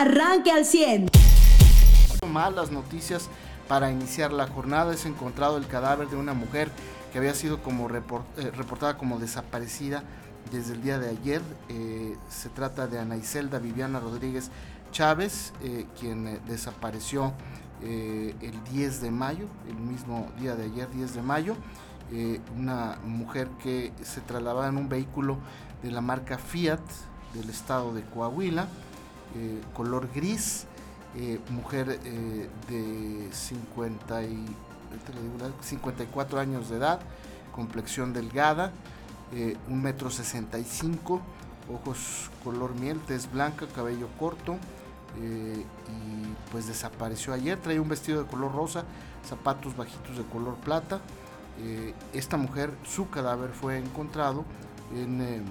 arranque al 100. Malas noticias para iniciar la jornada. Es encontrado el cadáver de una mujer que había sido como eh, reportada como desaparecida desde el día de ayer. Eh, se trata de Ana Iselda Viviana Rodríguez Chávez, eh, quien desapareció el 10 de mayo, el mismo día de ayer, 10 de mayo. una mujer que se trasladaba en un vehículo de la marca Fiat del estado de Coahuila, color gris. mujer de 50 y 54 años de edad, complexión delgada, eh, un metro 65, ojos color miel, tez blanca, cabello corto, eh, y pues desapareció ayer, traía un vestido de color rosa, zapatos bajitos de color plata. Eh, esta mujer, su cadáver fue encontrado en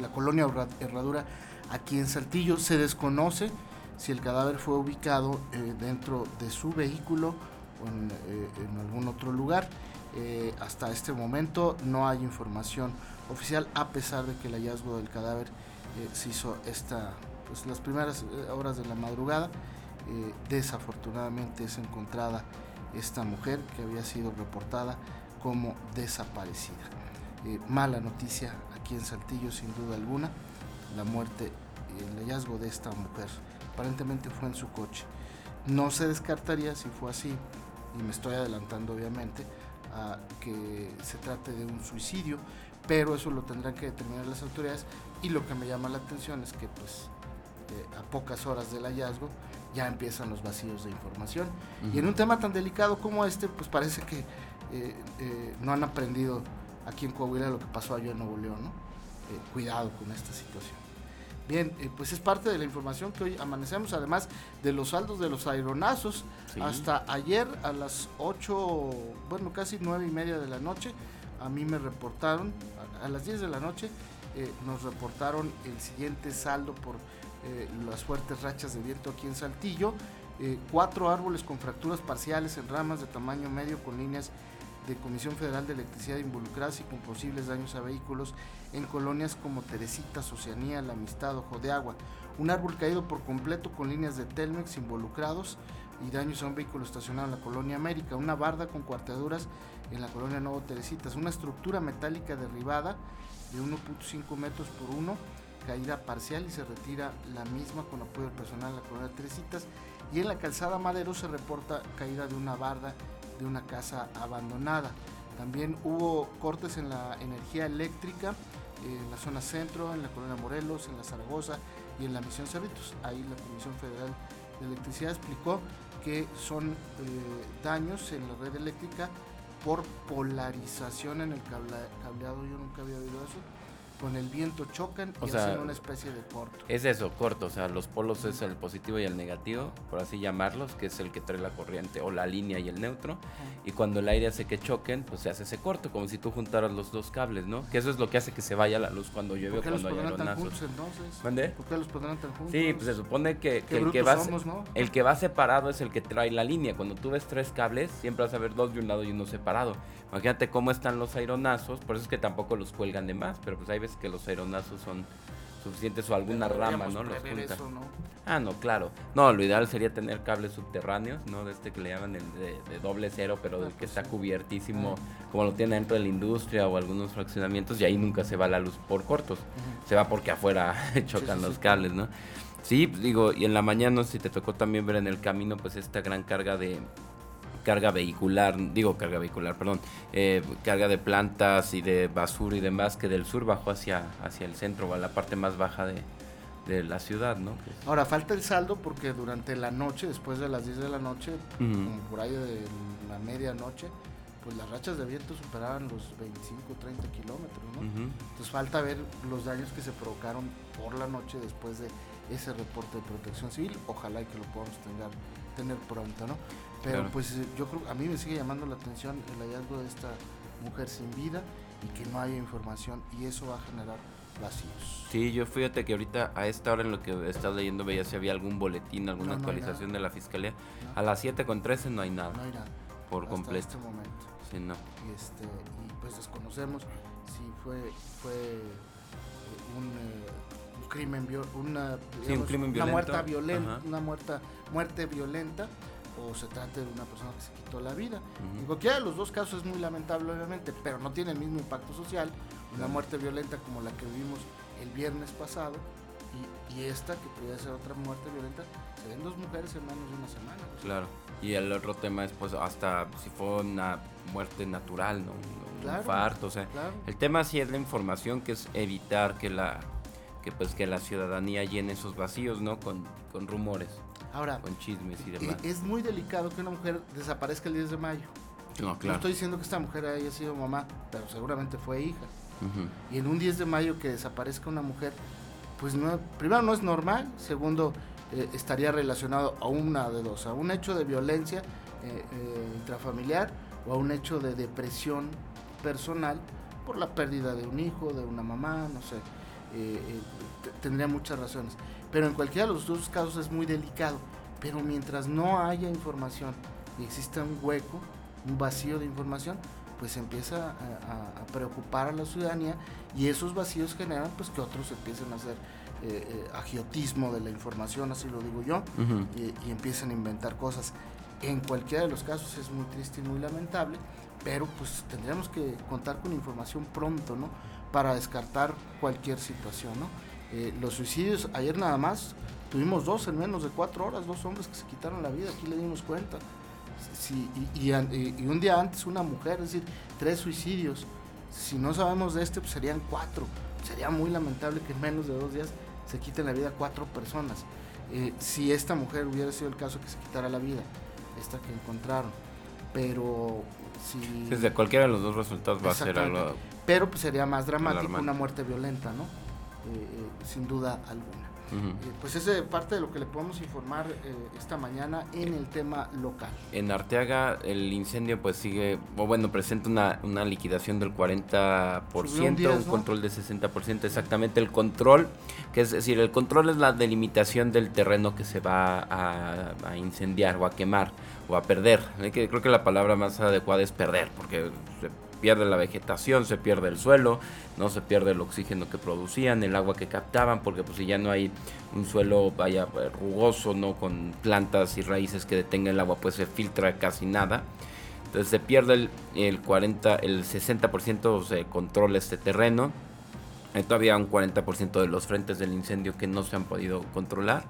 la colonia Herradura aquí en Saltillo. Se desconoce si el cadáver fue ubicado eh, dentro de su vehículo o en, eh, algún otro lugar. Eh, hasta este momento no hay información oficial, a pesar de que el hallazgo del cadáver se hizo esta, pues, las primeras horas de la madrugada. desafortunadamente es encontrada esta mujer que había sido reportada como desaparecida. mala noticia aquí en Saltillo, sin duda alguna, la muerte y el hallazgo de esta mujer. Aparentemente fue en su coche. No se descartaría si fue así, y me estoy adelantando obviamente, a que se trate de un suicidio, pero eso lo tendrán que determinar las autoridades y lo que me llama la atención es que pues eh, a pocas horas del hallazgo ya empiezan los vacíos de información. Y en un tema tan delicado como este pues parece que eh, eh, no han aprendido aquí en Coahuila lo que pasó allá en Nuevo León, ¿no? cuidado con esta situación. Bien, eh, pues es parte de la información que hoy amanecemos, además de los saldos de los aeronazos. Hasta ayer a las 8, bueno, casi 9 y media de la noche, a mí me reportaron, a, las 10 de la noche, eh, nos reportaron el siguiente saldo por eh, las fuertes rachas de viento aquí en Saltillo. cuatro árboles con fracturas parciales en ramas de tamaño medio con líneas de Comisión Federal de Electricidad involucradas y con posibles daños a vehículos en colonias como Teresitas, Oceanía, La Amistad, Ojo de Agua. Un árbol caído por completo con líneas de Telmex involucrados y daños a un vehículo estacionado en la colonia América. Una barda con cuarteaduras en la colonia Nuevo Teresitas. Una estructura metálica derribada de 1.5 metros por 1 caída parcial y se retira la misma con apoyo personal en la colonia Teresitas. Y en la calzada Madero se reporta caída de una barda de una casa abandonada. También hubo cortes en la energía eléctrica en la zona centro, en la colonia Morelos, en la Zaragoza y en la Misión Cerritos. Ahí la Comisión Federal de Electricidad explicó que son eh, daños en la red eléctrica por polarización en el cableado. Yo nunca había oído eso con el viento chocan y hacen una especie de corto. Es eso, corto, o sea, los polos es el positivo y el negativo, por así llamarlos, que es el que trae la corriente o la línea y el neutro. Y cuando el aire hace que choquen, pues se hace ese corto, como si tú juntaras los dos cables, ¿no? Que eso es lo que hace que se vaya la luz cuando llueve o cuando hay aeronazos. entonces? ¿Por qué los pondrán tan juntos? Sí, pues se supone que, el, que va, el que va separado es el que trae la línea. Cuando tú ves tres cables, siempre vas a ver dos de un lado y uno separado. Imagínate cómo están los aeronazos, por eso es que tampoco los cuelgan de más, pero pues hay veces que los aeronazos son suficientes o alguna rama, ¿no? Los Ah, no, claro. No, lo ideal sería tener cables subterráneos, ¿no? De este que le llaman el de, doble cero, pero del que está cubiertísimo, como lo tiene dentro de la industria o algunos fraccionamientos, y ahí nunca se va la luz por cortos. Se va porque afuera chocan los cables, ¿no? Sí, pues, digo, y en la mañana, si te tocó también ver en el camino, pues esta gran carga de, carga vehicular, digo carga vehicular, perdón, eh, carga de plantas y de basura y demás que del sur bajó hacia, hacia el centro o a la parte más baja de, la ciudad, ¿no? Ahora falta el saldo porque durante la noche, después de las 10 de la noche, como por ahí de la medianoche, pues las rachas de viento superaban los 25, 30 kilómetros, ¿no? Entonces falta ver los daños que se provocaron por la noche después de ese reporte de protección civil. Ojalá y que lo podamos tener, tener pronto, ¿no? Pero pues eh, yo creo, a mí me sigue llamando la atención el hallazgo de esta mujer sin vida y que no haya información y eso va a generar vacíos. Sí, yo fíjate que ahorita a esta hora en lo que estado leyendo veía si había algún boletín, alguna actualización de la fiscalía. A las 7 con 13 no hay nada. No hay nada. Por completo. En este momento. Sí, no. Y, este, y pues desconocemos si fue, fue eh, un, eh, crimen, una, un crimen una muerte violenta, una muerta, muerte violenta o se trate de una persona que se quitó la vida. En cualquiera de los dos casos es muy lamentable, obviamente, pero no tiene el mismo impacto social. Una muerte violenta como la que vivimos el viernes pasado y, esta, que podría ser otra muerte violenta, se ven dos mujeres en menos de una semana. Claro. Y el otro tema es, pues, hasta si fue una muerte natural, ¿no? Un infarto, o sea. El tema sí es la información, que es evitar que la que pues que la ciudadanía llene esos vacíos, ¿no? Con, con rumores. Ahora, con chismes y demás. Es muy delicado que una mujer desaparezca el 10 de mayo. No, claro. No estoy diciendo que esta mujer haya sido mamá, pero seguramente fue hija. Y en un 10 de mayo que desaparezca una mujer, pues no, primero no es normal, segundo eh, estaría relacionado a una de dos, a un hecho de violencia eh, eh, intrafamiliar o a un hecho de depresión personal por la pérdida de un hijo, de una mamá, no sé, tendría muchas razones. Pero en cualquiera de los dos casos es muy delicado. Pero mientras no haya información y exista un hueco, un vacío de información, pues empieza a, preocupar a la ciudadanía y esos vacíos generan pues que otros empiecen a hacer eh, eh, agiotismo de la información, así lo digo yo, y, y, empiecen a inventar cosas. En cualquiera de los casos es muy triste y muy lamentable, pero pues tendríamos que contar con información pronto, ¿no? Para descartar cualquier situación, ¿no? Eh, los suicidios, ayer nada más, tuvimos dos en menos de cuatro horas, dos hombres que se quitaron la vida, aquí le dimos cuenta. Sí, y, un día antes una mujer, es decir, tres suicidios. Si no sabemos de este, pues serían cuatro. Sería muy lamentable que en menos de dos días se quiten la vida cuatro personas. Eh, si esta mujer hubiera sido el caso que se quitara la vida, esta que encontraron. Pero si... Desde cualquiera de los dos resultados va a ser algo... Pero pues sería más dramático una muerte violenta, ¿no? Eh, eh, sin duda alguna. Eh, pues es parte de lo que le podemos informar esta mañana en el tema local. En Arteaga el incendio pues sigue, o bueno, presenta una, una liquidación del 40%, un, control de 60%, exactamente el control, que es decir, el control es la delimitación del terreno que se va a, a incendiar o a quemar o a perder. Creo que la palabra más adecuada es perder, porque pierde la vegetación, se pierde el suelo, no se pierde el oxígeno que producían, el agua que captaban, porque pues si ya no hay un suelo vaya rugoso, no con plantas y raíces que detengan el agua, pues se filtra casi nada. Entonces se pierde el, el 40, el 60% se controla este terreno. Hay todavía un 40% de los frentes del incendio que no se han podido controlar.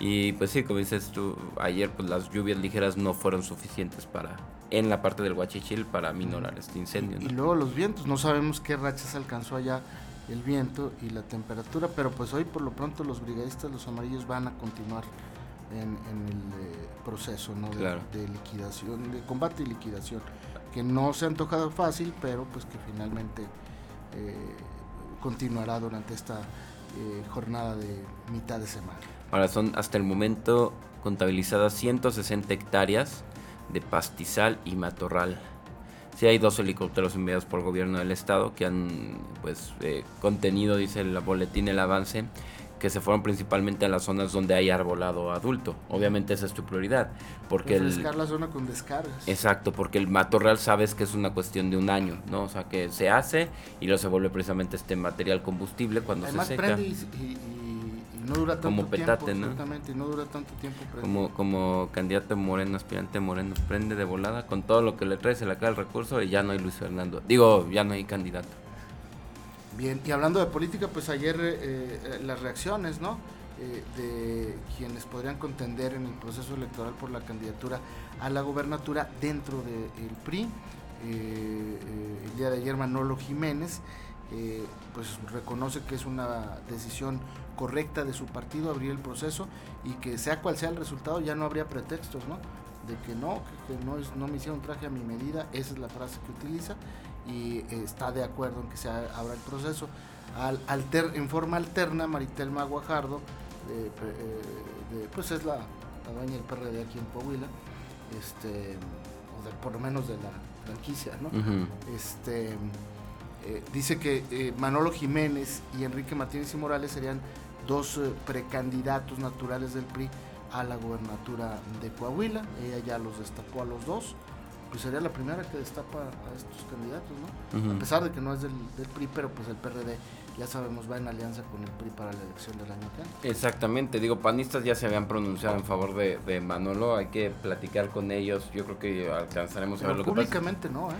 Y pues sí, como dices tú, ayer pues las lluvias ligeras no fueron suficientes para, en la parte del Huachichil, para minorar este incendio. Y luego los vientos, no sabemos qué rachas alcanzó allá el viento y la temperatura, pero pues hoy por lo pronto los brigadistas, los amarillos, van a continuar en, el eh, proceso ¿no? de, liquidación, de combate y liquidación, que no se ha antojado fácil, pero pues que finalmente eh, continuará durante esta eh, jornada de mitad de semana. Ahora son hasta el momento contabilizadas 160 hectáreas de pastizal y matorral. Sí hay dos helicópteros enviados por el gobierno del estado que han pues eh, contenido, dice el boletín, el avance, que se fueron principalmente a las zonas donde hay arbolado adulto. Obviamente esa es tu prioridad. Porque el, la zona con descargas. Exacto, porque el matorral sabes que es una cuestión de un año, ¿no? O sea, que se hace y luego se vuelve precisamente este material combustible cuando se seca. y no dura tanto como petate, ¿no? Exactamente, no dura tanto tiempo. Como, como candidato moreno, aspirante moreno, prende de volada con todo lo que le trae, se le acaba el recurso y ya no hay Luis Fernando. Digo, ya no hay candidato. Bien, y hablando de política, pues ayer eh, eh, las reacciones, ¿no? Eh, de quienes podrían contender en el proceso electoral por la candidatura a la gobernatura dentro del PRI. el día de ayer Manolo Jiménez pues reconoce que es una decisión correcta de su partido abrir el proceso y que sea cual sea el resultado ya no habría pretextos, ¿no? De que no, que, no, es, no me hicieron traje a mi medida, esa es la frase que utiliza y está de acuerdo en que se abra el proceso. Al, alter, en forma alterna, Maritelma Guajardo, pues es la, dueña del PRD aquí en Coahuila, este, o por lo menos de la franquicia, ¿no? este, eh, dice que eh, Manolo Jiménez y Enrique Martínez y Morales serían dos eh, precandidatos naturales del PRI a la gobernatura de Coahuila. Ella ya los destapó a los dos. Pues sería la primera que destapa a estos candidatos, ¿no? A pesar de que no es del, PRI, pero pues el PRD ya sabemos va en alianza con el PRI para la elección del año que viene. Exactamente, digo, panistas ya se habían pronunciado en favor de, de Manolo, hay que platicar con ellos, yo creo que alcanzaremos a ver lo que pasa. Públicamente no, ¿eh?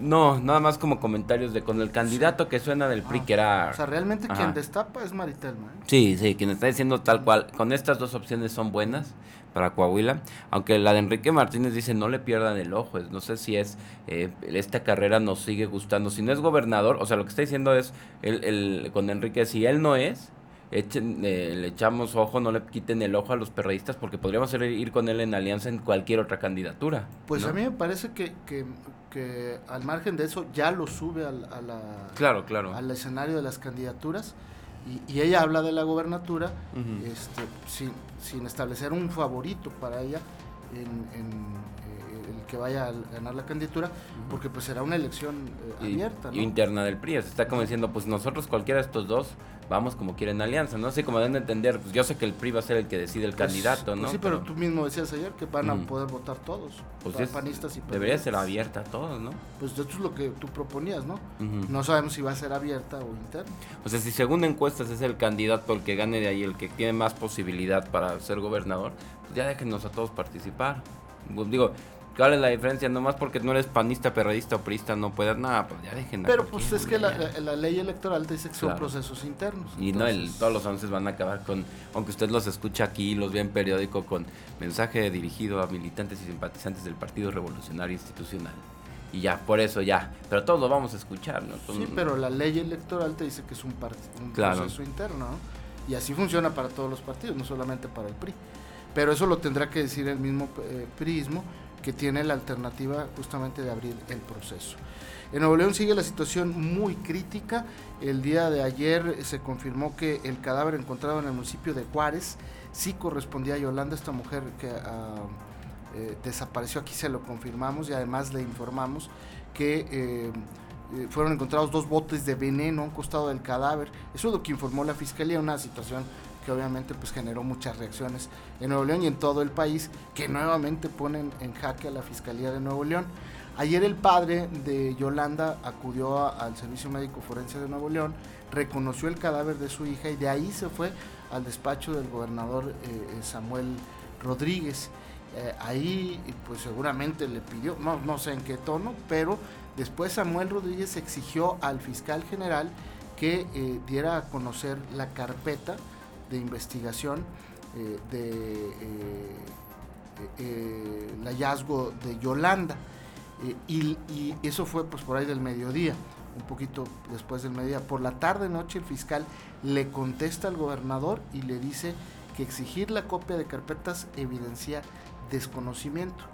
No, nada más como comentarios de con el candidato que suena del PRI, ah, que era... O sea, realmente quien destapa es Maritelma. ¿eh? Sí, sí, quien está diciendo tal cual. Con estas dos opciones son buenas para Coahuila, aunque la de Enrique Martínez dice no le pierdan el ojo, no sé si es, eh, esta carrera nos sigue gustando, si no es gobernador, o sea, lo que está diciendo es, el, el, con Enrique, si él no es, echen, eh, le echamos ojo, no le quiten el ojo a los perreístas porque podríamos ir con él en alianza en cualquier otra candidatura. Pues a mí me parece que, que, que, al margen de eso ya lo sube al, a la, claro, claro. al escenario de las candidaturas y, y ella habla de la gobernatura este, sin, sin establecer un favorito para ella en, que vaya a ganar la candidatura, porque pues será una elección eh, abierta. Interna del PRI, se está como diciendo, pues nosotros cualquiera de estos dos vamos como quieren alianza, ¿no? Así como deben entender, pues yo sé que el PRI va a ser el que decide el pues, candidato, ¿no? Pues sí, pero, tú mismo decías ayer que van a poder votar todos, pues panistas y Debería ser abierta a todos, ¿no? Pues eso es lo que tú proponías, ¿no? No sabemos si va a ser abierta o interna. O sea, si según encuestas es el candidato el que gane de ahí, el que tiene más posibilidad para ser gobernador, pues ya déjenos a todos participar. Pues digo, ¿Cuál es la diferencia? Nomás porque no eres panista, perredista o priista no puedes nada, pues ya dejen. Pero pues es que la, ley electoral te dice que son procesos internos. Y no, el, todos los anuncios van a acabar con, aunque usted los escucha aquí, los ve en periódico, con mensaje dirigido a militantes y simpatizantes del Partido Revolucionario Institucional. Y ya, por eso ya. Pero todos lo vamos a escuchar, ¿no? sí, pero la ley electoral te dice que es un, un proceso interno, Y así funciona para todos los partidos, no solamente para el PRI. Pero eso lo tendrá que decir el mismo eh, PRIismo que tiene la alternativa justamente de abrir el proceso. En Nuevo León sigue la situación muy crítica. El día de ayer se confirmó que el cadáver encontrado en el municipio de Juárez sí correspondía a Yolanda, esta mujer que ah, eh, desapareció. Aquí se lo confirmamos y además le informamos que eh, eh, fueron encontrados dos botes de veneno a un costado del cadáver. Eso es lo que informó la fiscalía, una situación que obviamente pues generó muchas reacciones en Nuevo León y en todo el país, que nuevamente ponen en jaque a la Fiscalía de Nuevo León. Ayer el padre de Yolanda acudió al Servicio Médico Forense de Nuevo León, reconoció el cadáver de su hija y de ahí se fue al despacho del gobernador eh, eh, Samuel Rodríguez. Eh, ahí pues seguramente le pidió, no, no sé en qué tono, pero después Samuel Rodríguez exigió al fiscal general que diera a conocer la carpeta de investigación eh, de eh, eh, el hallazgo de Yolanda. Y, eso fue pues por ahí del mediodía, un poquito después del mediodía. Por la tarde noche el fiscal le contesta al gobernador y le dice que exigir la copia de carpetas evidencia desconocimiento.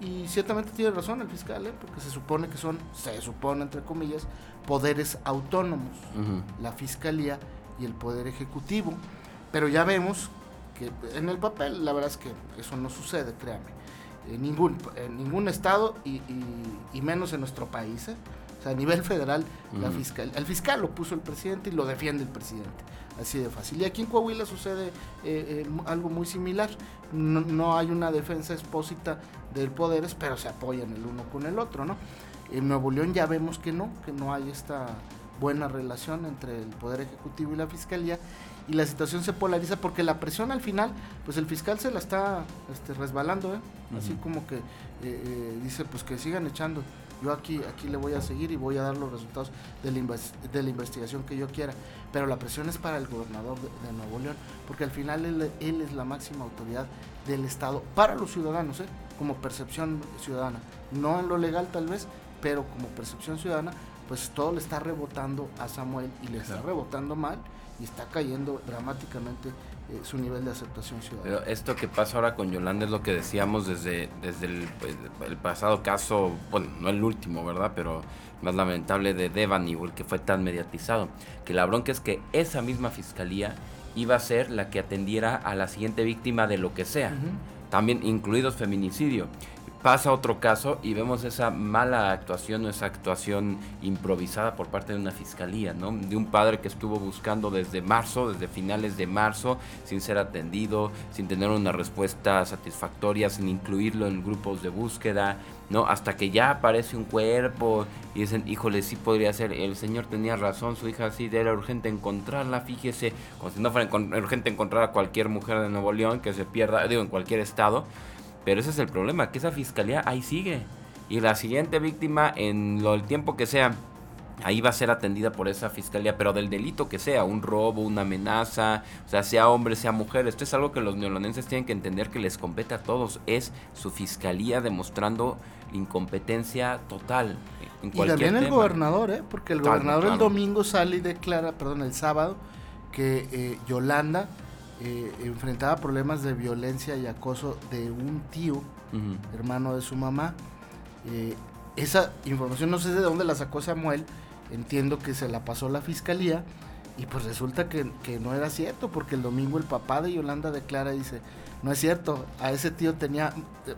Y ciertamente tiene razón el fiscal, porque se supone que son, se supone entre comillas, poderes autónomos, la fiscalía y el poder ejecutivo. Pero ya vemos que en el papel la verdad es que eso no sucede, créame. En ningún, en ningún estado y, menos en nuestro país. ¿eh? O sea, a nivel federal, la fiscal, el fiscal lo puso el presidente y lo defiende el presidente. Así de fácil. Y aquí en Coahuila sucede eh, eh, algo muy similar. No, no, hay una defensa expósita del poderes, pero se apoyan el uno con el otro, ¿no? En Nuevo León ya vemos que no, que no hay esta buena relación entre el Poder Ejecutivo y la Fiscalía y la situación se polariza porque la presión al final, pues el fiscal se la está este, resbalando, ¿eh? así como que eh, eh, dice pues que sigan echando, yo aquí, aquí le voy a seguir y voy a dar los resultados de la, de la investigación que yo quiera, pero la presión es para el gobernador de, Nuevo León, porque al final él, él, es la máxima autoridad del Estado para los ciudadanos, como percepción ciudadana, no en lo legal tal vez, pero como percepción ciudadana, pues todo le está rebotando a Samuel y le está rebotando mal y está cayendo dramáticamente eh, su nivel de aceptación ciudadana. Pero esto que pasa ahora con Yolanda es lo que decíamos desde, desde el, pues, pasado caso, bueno, no el último, ¿verdad? Pero más lamentable de Devani, el que fue tan mediatizado. Que la bronca es que esa misma fiscalía iba a ser la que atendiera a la siguiente víctima de lo que sea, también incluidos feminicidio pasa otro caso y vemos esa mala actuación o esa actuación improvisada por parte de una fiscalía, ¿no? De un padre que estuvo buscando desde marzo, desde finales de marzo, sin ser atendido, sin tener una respuesta satisfactoria, sin incluirlo en grupos de búsqueda, ¿no? Hasta que ya aparece un cuerpo y dicen, híjole, sí podría ser, el señor tenía razón, su hija sí, era urgente encontrarla, fíjese, como si no fuera urgente encontrar a cualquier mujer de Nuevo León que se pierda, digo, en cualquier estado, pero ese es el problema, que esa fiscalía ahí sigue. Y la siguiente víctima, en lo, el tiempo que sea, ahí va a ser atendida por esa fiscalía, pero del delito que sea, un robo, una amenaza, o sea, sea hombre, sea mujer. Esto es algo que los neolonenses tienen que entender que les compete a todos. Es su fiscalía demostrando incompetencia total. En y también el gobernador, ¿eh? porque el gobernador el domingo sale y declara, perdón, el sábado, que eh, Yolanda eh, enfrentaba problemas de violencia y acoso de un tío, hermano de su mamá. Eh, esa información no sé de dónde la sacó Samuel, entiendo que se la pasó la fiscalía y pues resulta que, no era cierto porque el domingo el papá de Yolanda declara y dice, no es cierto, a ese tío tenía,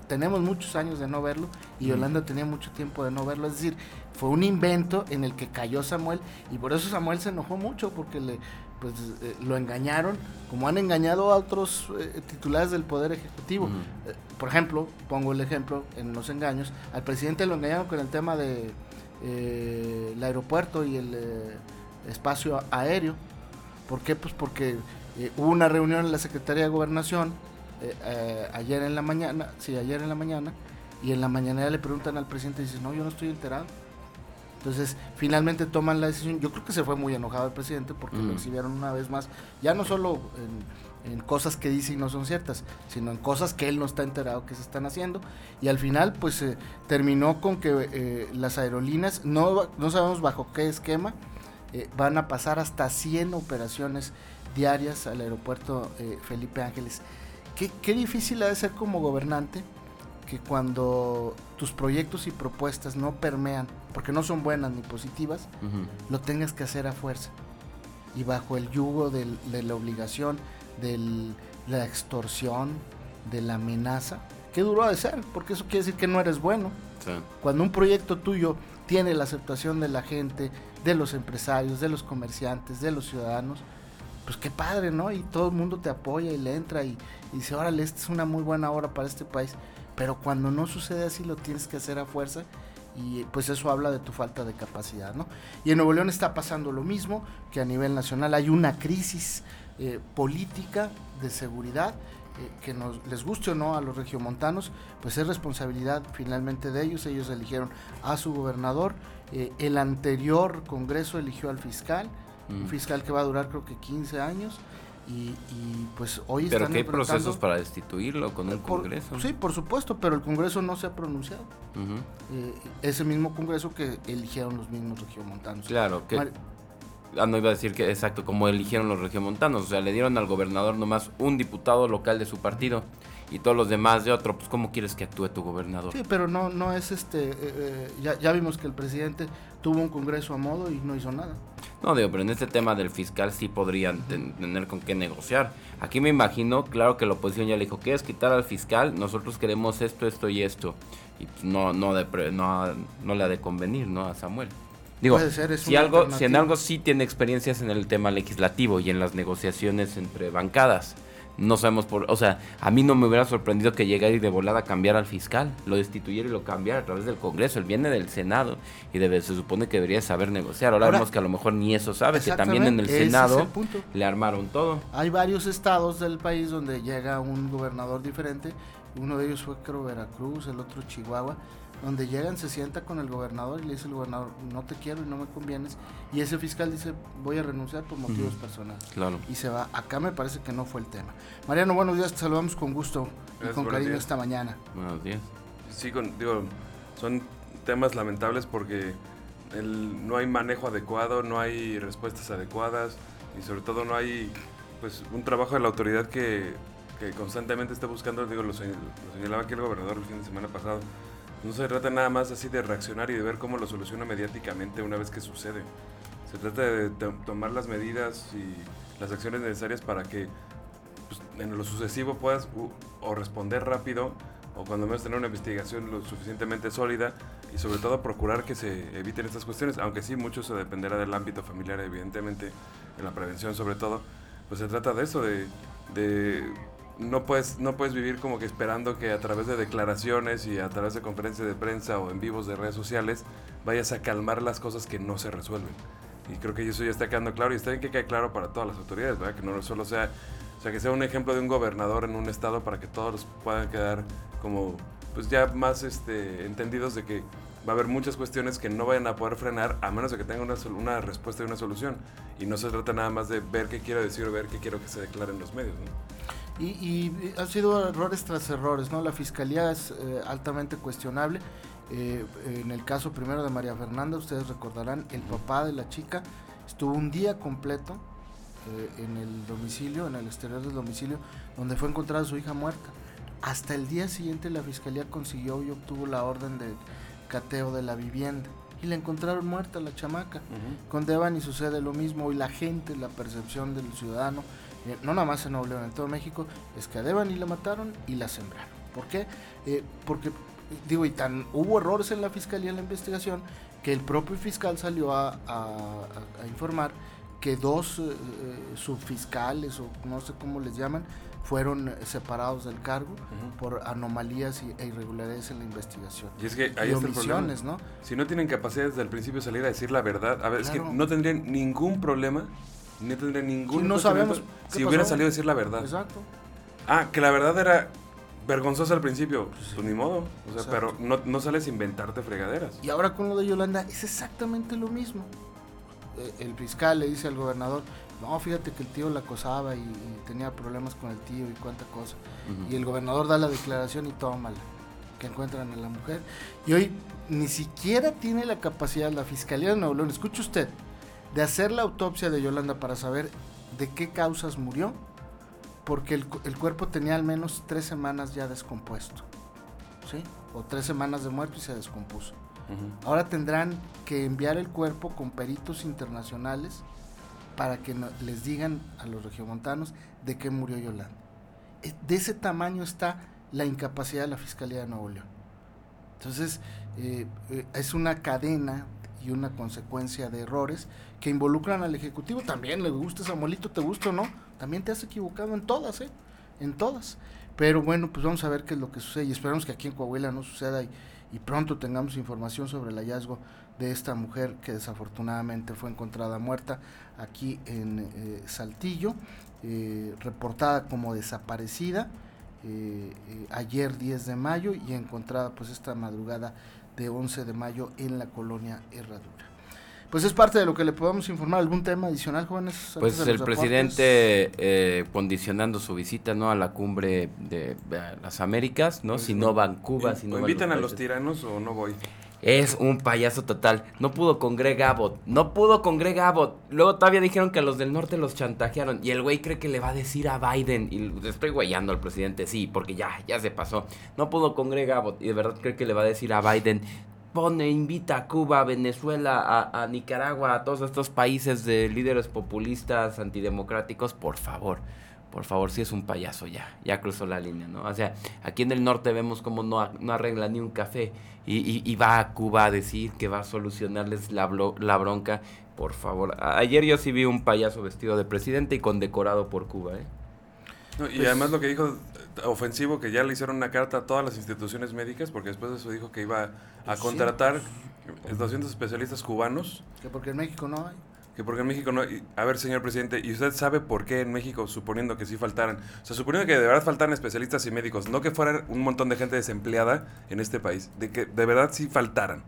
tenemos muchos años de no verlo y Yolanda tenía mucho tiempo de no verlo, es decir, fue un invento en el que cayó Samuel y por eso Samuel se enojó mucho porque le, pues eh, lo engañaron, como han engañado a otros eh, titulares del Poder Ejecutivo. Eh, por ejemplo, pongo el ejemplo en los engaños, al presidente lo engañaron con el tema de el aeropuerto y el espacio aéreo. ¿Por qué? Pues porque hubo una reunión en la Secretaría de Gobernación ayer en la mañana, sí, ayer en la mañana, y en la mañana le preguntan al presidente y dice, no, yo no estoy enterado. Entonces, finalmente toman la decisión. Yo creo que se fue muy enojado el presidente porque lo exhibieron una vez más, ya no solo en, cosas que dice y no son ciertas, sino en cosas que él no está enterado que se están haciendo. Y al final, pues eh, terminó con que eh, las aerolíneas, no, no sabemos bajo qué esquema, eh, van a pasar hasta 100 operaciones diarias al aeropuerto Felipe Ángeles. Qué, qué difícil ha de ser como gobernante que cuando tus proyectos y propuestas no permean, porque no son buenas ni positivas, lo tengas que hacer a fuerza. Y bajo el yugo de la obligación, de la extorsión, de la amenaza, qué duro ha de ser, porque eso quiere decir que no eres bueno. Cuando un proyecto tuyo tiene la aceptación de la gente, de los empresarios, de los comerciantes, de los ciudadanos, pues qué padre, ¿no? Y todo el mundo te apoya y le entra y, y dice, órale, esta es una muy buena hora para este país. Pero cuando no sucede así lo tienes que hacer a fuerza y pues eso habla de tu falta de capacidad, ¿no? Y en Nuevo León está pasando lo mismo, que a nivel nacional hay una crisis eh, política de seguridad eh, que nos les guste o no a los regiomontanos, pues es responsabilidad finalmente de ellos. Ellos eligieron a su gobernador. Eh, el anterior Congreso eligió al fiscal, un mm. fiscal que va a durar creo que 15 años. Y, pues hoy pero que hay procesos para destituirlo con el Congreso sí por supuesto pero el Congreso no se ha pronunciado. Eh, ese mismo Congreso que eligieron los mismos regiomontanos. Claro que ah no iba a decir que exacto como eligieron los regiomontanos o sea le dieron al gobernador nomás un diputado local de su partido y todos los demás de otro, pues ¿cómo quieres que actúe tu gobernador? Sí, pero no, no es este, eh, eh, ya, ya vimos que el presidente tuvo un congreso a modo y no hizo nada. No, digo, pero en este tema del fiscal sí podrían tener con qué negociar. Aquí me imagino, claro que la oposición ya le dijo, ¿quieres quitar al fiscal? Nosotros queremos esto, esto y esto. Y no, no, no, no le ha de convenir, ¿no? A Samuel. Digo, si, algo, si en algo sí tiene experiencias en el tema legislativo y en las negociaciones entre bancadas no sabemos por, o sea, a mí no me hubiera sorprendido que llegara y de volada cambiara al fiscal, lo destituyera y lo cambiara a través del Congreso, él viene del Senado y debe, se supone que debería saber negociar. Ahora, vemos que a lo mejor ni eso sabe, que también en el Senado le armaron todo. Hay varios estados del país donde llega un gobernador diferente, uno de ellos fue creo Veracruz, el otro Chihuahua, donde llegan, se sienta con el gobernador y le dice el gobernador, no te quiero y no me convienes. Y ese fiscal dice, voy a renunciar por motivos personales. Claro. Y se va. Acá me parece que no fue el tema. Mariano, buenos días, te saludamos con gusto y con cariño esta mañana. Buenos días. Sí, digo, son temas lamentables porque no hay manejo adecuado, no hay respuestas adecuadas y sobre todo no hay pues un trabajo de la autoridad que, constantemente está buscando, digo, lo, señalaba aquí el gobernador el fin de semana pasado, no se trata nada más así de reaccionar y de ver cómo lo soluciona mediáticamente una vez que sucede. Se trata de tomar las medidas y las acciones necesarias para que pues, en lo sucesivo puedas o responder rápido o cuando menos tener una investigación lo suficientemente sólida y sobre todo procurar que se eviten estas cuestiones, aunque sí mucho se dependerá del ámbito familiar, evidentemente, en la prevención sobre todo, pues se trata de eso, de, de no puedes, no puedes vivir como que esperando que a través de declaraciones y a través de conferencias de prensa o en vivos de redes sociales vayas a calmar las cosas que no se resuelven. Y creo que eso ya está quedando claro y está bien que quede claro para todas las autoridades, ¿verdad? Que no solo sea, o sea, que sea un ejemplo de un gobernador en un estado para que todos puedan quedar como, pues ya más este, entendidos de que va a haber muchas cuestiones que no vayan a poder frenar a menos de que tengan una, una respuesta y una solución. Y no se trata nada más de ver qué quiero decir o ver qué quiero que se declare en los medios, ¿no? Y, y, han sido errores tras errores, ¿no? La fiscalía es eh, altamente cuestionable. Eh, en el caso primero de María Fernanda, ustedes recordarán, el papá de la chica estuvo un día completo eh, en el domicilio, en el exterior del domicilio, donde fue encontrada su hija muerta. Hasta el día siguiente la fiscalía consiguió y obtuvo la orden de cateo de la vivienda y la encontraron muerta la chamaca. Con Devani sucede lo mismo y la gente, la percepción del ciudadano eh, no nada más en Nuevo León, en todo México, es que a Devani la mataron y la sembraron. ¿Por qué? Eh, porque, digo, y tan hubo errores en la fiscalía en la investigación que el propio fiscal salió a, informar que dos eh, subfiscales, o no sé cómo les llaman, fueron separados del cargo por anomalías e irregularidades en la investigación. Y es que hay omisiones, ¿no? Si no tienen capacidad desde el principio de salir a decir la verdad, a ver, es que no tendrían ningún problema no tendría ningún no sabemos si hubiera salido a decir la verdad. Exacto. Ah, que la verdad era vergonzosa al principio. Pues ni modo. O sea, pero no, no sales a inventarte fregaderas. Y ahora con lo de Yolanda es exactamente lo mismo. Eh, el fiscal le dice al gobernador, no, fíjate que el tío la acosaba y, tenía problemas con el tío y cuánta cosa. Y el gobernador da la declaración y tómala, que encuentran a la mujer. Y hoy ni siquiera tiene la capacidad la Fiscalía de Nuevo León, escuche usted, de hacer la autopsia de Yolanda para saber de qué causas murió, porque el, cuerpo tenía al menos tres semanas ya descompuesto, ¿sí? O tres semanas de muerto y se descompuso. Ahora tendrán que enviar el cuerpo con peritos internacionales para que les digan a los regiomontanos de qué murió Yolanda. E, de ese tamaño está la incapacidad de la Fiscalía de Nuevo León. Entonces, eh, eh, es una cadena y una consecuencia de errores que involucran al Ejecutivo. También le gusta Samuelito, te gusta o no, también te has equivocado en todas, ¿eh? En todas. Pero bueno, pues vamos a ver qué es lo que sucede y esperamos que aquí en Coahuila no suceda y, pronto tengamos información sobre el hallazgo de esta mujer que desafortunadamente fue encontrada muerta aquí en eh, Saltillo, eh, reportada como desaparecida eh, ayer 10 de mayo y encontrada pues esta madrugada de 11 de mayo en la colonia Herradura. Pues es parte de lo que le podemos informar. ¿Algún tema adicional, jóvenes? Pues el presidente eh, condicionando su visita no a la cumbre de, las Américas, ¿no? Pues si no van Cuba, si no invitan a los tiranos o no voy? Es un payaso total. No pudo con Greg Abbott. No pudo con Greg Abbott. Luego todavía dijeron que a los del norte los chantajearon. Y el güey cree que le va a decir a Biden. Y estoy guayando al presidente, sí, porque ya, ya se pasó. No pudo con Greg Abbott. Y de verdad cree que le va a decir a Biden pone, invita a Cuba, a Venezuela, a, Nicaragua, a todos estos países de líderes populistas, antidemocráticos, por favor, por favor, si es un payaso ya, ya cruzó la línea, ¿no? O sea, aquí en el norte vemos cómo no, no arregla ni un café y, va a Cuba a decir que va a solucionarles la, la bronca, por favor. ayer yo sí vi un payaso vestido de presidente y condecorado por Cuba, ¿eh? y pues además lo que dijo ofensivo que ya le hicieron una carta a todas las instituciones médicas porque después de eso dijo que iba a contratar 200 especialistas cubanos. Que porque en México no hay. Que porque en México no hay. A ver, señor presidente, ¿y usted sabe por qué en México, suponiendo que sí faltaran? O sea, suponiendo que de verdad faltaran especialistas y médicos, no que fuera un montón de gente desempleada en este país, de que de verdad sí faltaran.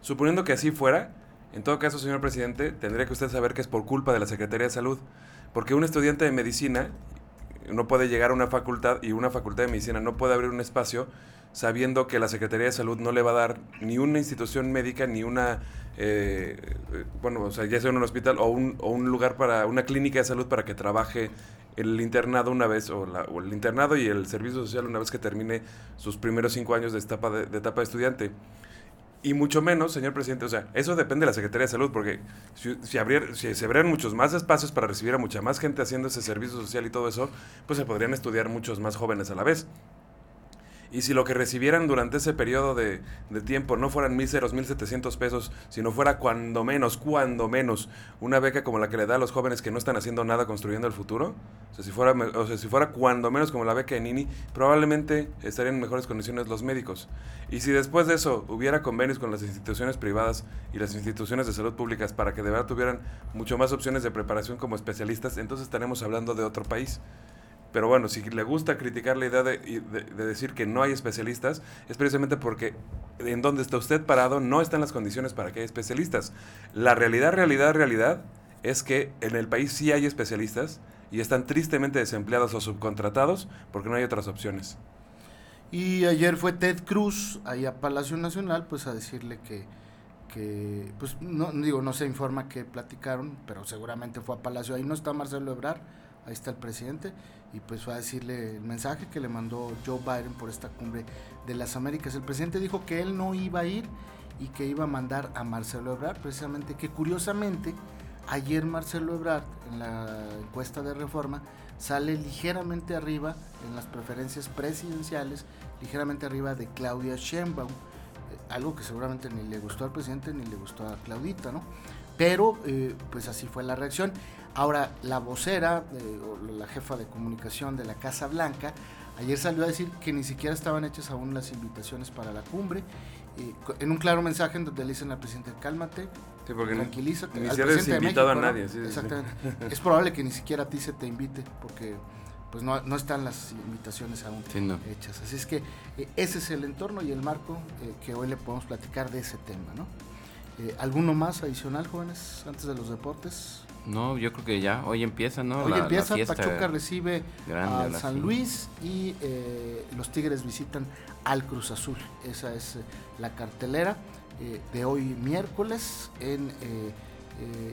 Suponiendo que así fuera, en todo caso, señor presidente, tendría que usted saber que es por culpa de la Secretaría de Salud. Porque un estudiante de medicina no puede llegar a una facultad y una facultad de medicina no puede abrir un espacio sabiendo que la Secretaría de Salud no le va a dar ni una institución médica ni una, eh, bueno, o sea, ya sea un hospital o un, o un lugar para, una clínica de salud para que trabaje el internado una vez, o, el internado y el servicio social una vez que termine sus primeros cinco años de etapa de, etapa de estudiante. Y mucho menos, señor presidente, o sea, eso depende de la Secretaría de Salud, porque si, si, si se abrieran muchos más espacios para recibir a mucha más gente haciendo ese servicio social y todo eso, pues se podrían estudiar muchos más jóvenes a la vez. Y si lo que recibieran durante ese periodo de, tiempo no fueran míseros 1.700 pesos, sino fuera cuando menos, cuando menos, una beca como la que le da a los jóvenes que no están haciendo nada construyendo el futuro, o sea, si fuera, o sea, si fuera cuando menos como la beca de Nini, probablemente estarían en mejores condiciones los médicos. Y si después de eso hubiera convenios con las instituciones privadas y las instituciones de salud públicas para que de verdad tuvieran mucho más opciones de preparación como especialistas, entonces estaremos hablando de otro país. Pero bueno, si le gusta criticar la idea de, decir que no hay especialistas, es precisamente porque en donde está usted parado no están las condiciones para que haya especialistas. La realidad, realidad, realidad es que en el país sí hay especialistas y están tristemente desempleados o subcontratados porque no hay otras opciones. Y ayer fue Ted Cruz ahí a Palacio Nacional pues a decirle que, que pues no digo, no se informa que platicaron, pero seguramente fue a Palacio. Ahí no está Marcelo Ebrar, ahí está el presidente y pues fue a decirle el mensaje que le mandó Joe Biden por esta cumbre de las Américas. El presidente dijo que él no iba a ir y que iba a mandar a Marcelo Ebrard, precisamente que curiosamente ayer Marcelo Ebrard en la encuesta de reforma sale ligeramente arriba en las preferencias presidenciales, ligeramente arriba de Claudia Sheinbaum, eh, algo que seguramente ni le gustó al presidente ni le gustó a Claudita, ¿no? Pero eh, pues así fue la reacción. Ahora, la vocera, o la jefa de comunicación de la Casa Blanca, ayer salió a decir que ni siquiera estaban hechas aún las invitaciones para la cumbre, eh, en un claro mensaje en donde le dicen al presidente, cálmate, tranquilízate. Ni siquiera invitado a nadie. exactamente. es probable que ni siquiera a ti se te invite, porque pues no, están las invitaciones aún hechas. Así es que eh, ese es el entorno y el marco eh, que hoy le podemos platicar de ese tema, ¿no? ¿Alguno más adicional, jóvenes, antes de los deportes? No, yo creo que ya, hoy empieza, ¿no? Hoy empieza, Pachuca recibe a San Luis y eh, los Tigres visitan al Cruz Azul. Esa es eh, la cartelera eh, de hoy miércoles en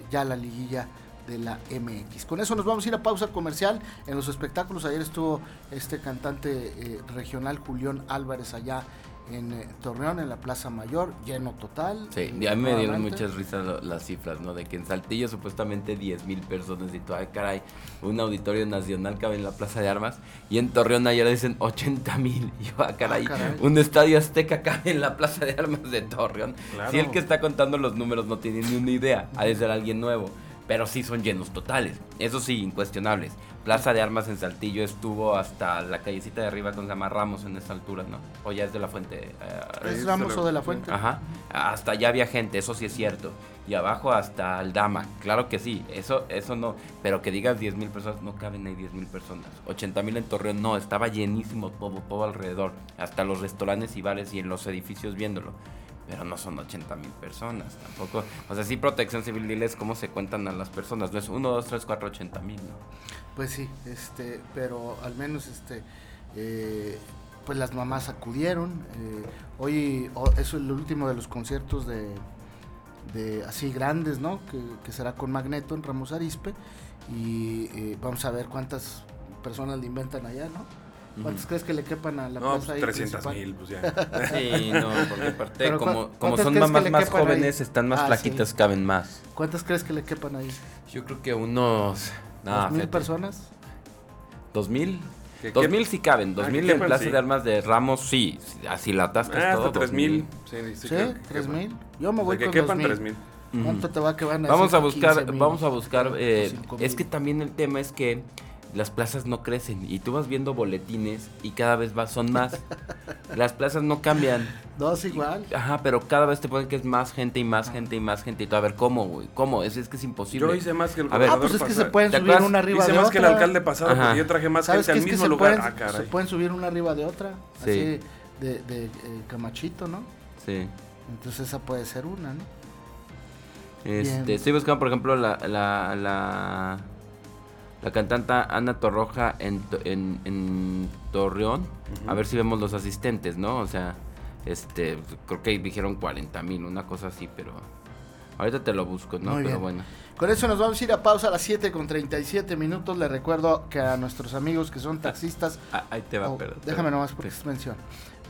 ya la liguilla de la MX. Con eso nos vamos a ir a pausa comercial. En los espectáculos ayer estuvo este cantante regional Julián Álvarez allá en eh, Torreón, en la Plaza Mayor, lleno total. Sí, a mí me dieron muchas risas las cifras, ¿no? De que en Saltillo supuestamente 10 mil personas y todo, ay, caray, un auditorio nacional cabe en la Plaza de Armas y en Torreón ayer dicen 80 mil. Y yo, ah, caray, un estadio azteca cabe en la Plaza de Armas de Torreón. Si el que está contando los números no tiene ni una idea, ha de ser alguien nuevo pero sí son llenos totales. Eso sí, incuestionables. Plaza de Armas en Saltillo estuvo hasta la callecita de arriba donde se llama Ramos en esa altura, ¿no? O ya es de la fuente. Eh, ¿Es Ramos o de la fuente? Ajá. Hasta allá había gente, eso sí es cierto. Y abajo hasta Aldama, claro que sí, eso, eso no. Pero que digas 10 mil personas, no caben ahí 10 mil personas. 80 mil en Torreón, no, estaba llenísimo todo, todo alrededor. Hasta los restaurantes y bares y en los edificios viéndolo pero no son 80 mil personas tampoco. O sea, sí, protección civil, diles cómo se cuentan a las personas. No es 1, 2, 3, 4, 80 mil, ¿no? Pues sí, este, pero al menos este, eh, pues las mamás acudieron. Eh, hoy eso es el último de los conciertos de, de así grandes, ¿no? Que, que, será con Magneto en Ramos Arispe. Y eh, vamos a ver cuántas personas le inventan allá, ¿no? ¿Cuántos crees que le quepan a la no, plaza pues 300 mil, pues ya. sí, no, porque aparte, como, como son mamás más jóvenes, están más ah, flaquitas, caben más. ¿Cuántas crees que le quepan ahí? Yo creo que unos... ¿Dos mil personas? ¿Dos mil? Dos mil sí caben, dos ah, mil en Plaza de Armas de Ramos sí, así la atascas ah, todo. tres mil. Sí, sí, tres mil. Yo me voy con dos mil. tres mil. ¿Cuánto te va a quedar? Vamos a buscar, vamos a buscar, eh, es que también el tema es que las plazas no crecen y tú vas viendo boletines y cada vez va, son más. las plazas no cambian. No, es igual. Ajá, pero cada vez te ponen que es más gente y más gente y más gente y tú a ver cómo, güey, cómo, es, es que es imposible. Yo hice más que el gobernador Ah, pues es que se pueden subir una arriba hice de más que el alcalde pasado porque yo traje más gente al mismo lugar. ah, caray. Se pueden subir una arriba de otra, sí. así de, de eh, camachito, ¿no? Sí. Entonces esa puede ser una, ¿no? Este, estoy buscando, por ejemplo, la, la, la la cantante Ana Torroja en, en, Torreón. A ver si vemos los asistentes, ¿no? O sea, este, creo que dijeron 40 mil, una cosa así, pero ahorita te lo busco, ¿no? pero bueno. Con eso nos vamos a ir a pausa a las 7 con 37 minutos. Les recuerdo que a nuestros amigos que son taxistas. Ah, ahí te va, oh, Déjame nomás porque es mención.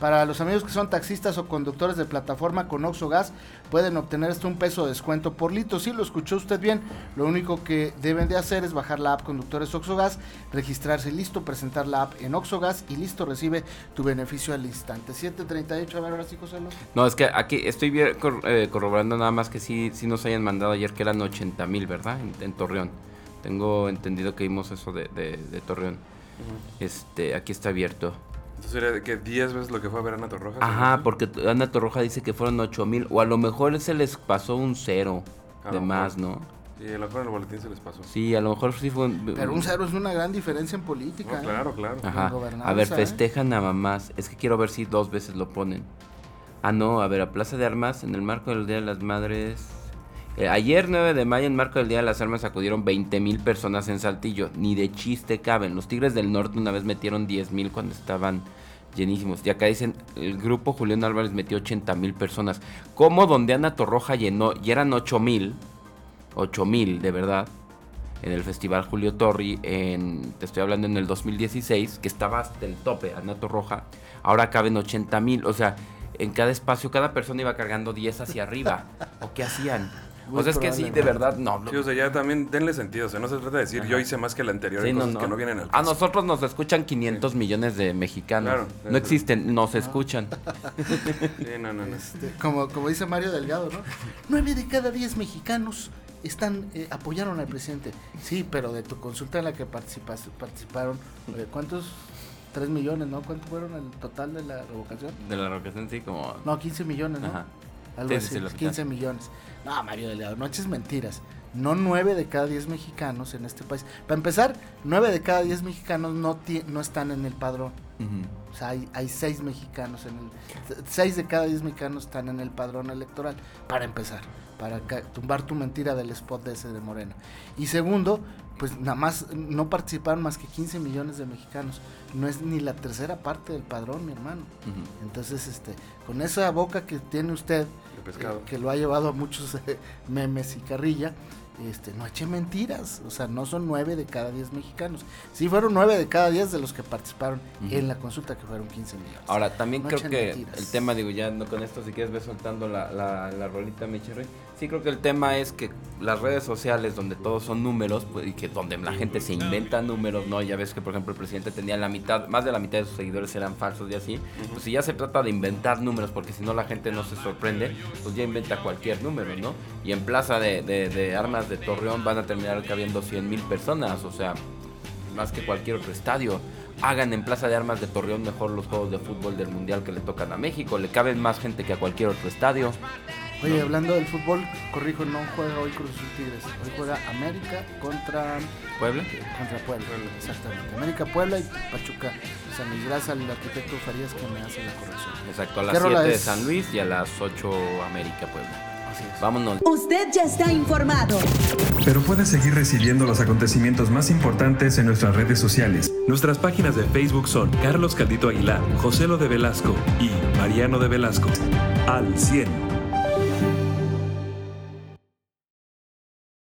Para los amigos que son taxistas o conductores de plataforma con Oxogas, pueden obtener hasta un peso de descuento por litro. Si lo escuchó usted bien, lo único que deben de hacer es bajar la app Conductores Oxogas, registrarse listo, presentar la app en Oxogas y listo, recibe tu beneficio al instante. 738, a ver ahora sí, José No, es que aquí estoy eh, corroborando nada más que sí, sí nos hayan mandado ayer que eran 80 mil, ¿verdad? En, Torreón. Tengo entendido que vimos eso de, Torreón. Este, aquí está abierto. Entonces sería que 10 veces lo que fue a ver Ana Torroja. Ajá, porque Ana Torroja dice que fueron 8 mil, o a lo mejor se les pasó un cero de más, ¿no? Sí, a lo mejor en el boletín se les pasó. Sí, a lo mejor sí fue Pero un cero es una gran diferencia en política. ¿eh? claro, claro. Ajá. A ver, ¿eh? festejan a mamás. Es que quiero ver si dos veces lo ponen. Ah, no, a ver, a Plaza de Armas, en el marco del Día de las Madres... Eh, ayer 9 de mayo, en marco del Día de las Armas, acudieron 20 mil personas en Saltillo. Ni de chiste caben. Los Tigres del Norte una vez metieron 10 mil cuando estaban llenísimos. Y acá dicen, el grupo Julián Álvarez metió 80 mil personas. ¿Cómo donde Ana Torroja llenó y eran 8 mil? 8 mil, de verdad. En el Festival Julio Torri, en, te estoy hablando en el 2016, que estaba hasta el tope, Ana Torroja. Ahora caben 80 mil. O sea, en cada espacio, cada persona iba cargando 10 hacia arriba. ¿O qué hacían? Pues es que sí, de verdad, no. Sí, o sea, ya también denle sentido. O sea, no se trata de decir yo hice más que el anterior y cosas que no vienen al A nosotros nos escuchan 500 millones de mexicanos. Claro, no existen, nos escuchan. sí, no, no, no. Este, como, como dice Mario Delgado, ¿no? 9 de cada 10 mexicanos están eh, apoyaron al presidente. Sí, pero de tu consulta en la que participas, participaron, eh, ¿cuántos? 3 millones, ¿no? ¿Cuánto fueron el total de la revocación? De la revocación, sí, como... No, 15 millones, ¿no? Ajá. Algo así, 15 millones. No, Mario Delgado, no eches mentiras. No 9 de cada 10 mexicanos en este país. Para empezar, 9 de cada 10 mexicanos no, no están en el padrón. O sea, hay, hay 6 mexicanos en el... 6 de cada 10 mexicanos están en el padrón electoral, para empezar. Para tumbar tu mentira del spot de ese de Morena. Y segundo, pues nada más no participaron más que 15 millones de mexicanos. No es ni la tercera parte del padrón, mi hermano. Entonces, este, con esa boca que tiene usted, eh, que lo ha llevado a muchos eh, memes y carrilla, este, no eche mentiras, o sea, no son nueve de cada diez mexicanos. Sí fueron nueve de cada diez de los que participaron en la consulta, que fueron 15 millones. Ahora, también creo que el tema, digo, ya no con esto, si quieres, ve soltando la, la, la rolita, Michelle. Sí, creo que el tema es que las redes sociales, donde todos son números, pues, y que donde la gente se inventa números, ¿no? Ya ves que, por ejemplo, el presidente tenía la mitad, más de la mitad de sus seguidores eran falsos y así. Pues si ya se trata de inventar números, porque si no la gente no se sorprende, pues ya inventa cualquier número, ¿no? Y en Plaza de, de, de Armas de Torreón van a terminar cabiendo 100 mil personas, o sea, más que cualquier otro estadio. Hagan en Plaza de Armas de Torreón mejor los juegos de fútbol del Mundial que le tocan a México, le caben más gente que a cualquier otro estadio. Oye, hablando del fútbol, corrijo, no juega hoy Cruz Azul Tigres. Hoy juega América contra Puebla. Contra Puebla, exactamente. América, Puebla y Pachuca. San Luis, gracias al arquitecto Farías que me hace la corrección. Exacto, a las 7 de San Luis y a las 8 América, Puebla. Así es. Vámonos. Usted ya está informado. Pero puede seguir recibiendo los acontecimientos más importantes en nuestras redes sociales. Nuestras páginas de Facebook son Carlos Caldito Aguilar, José Lo de Velasco y Mariano de Velasco. Al 100.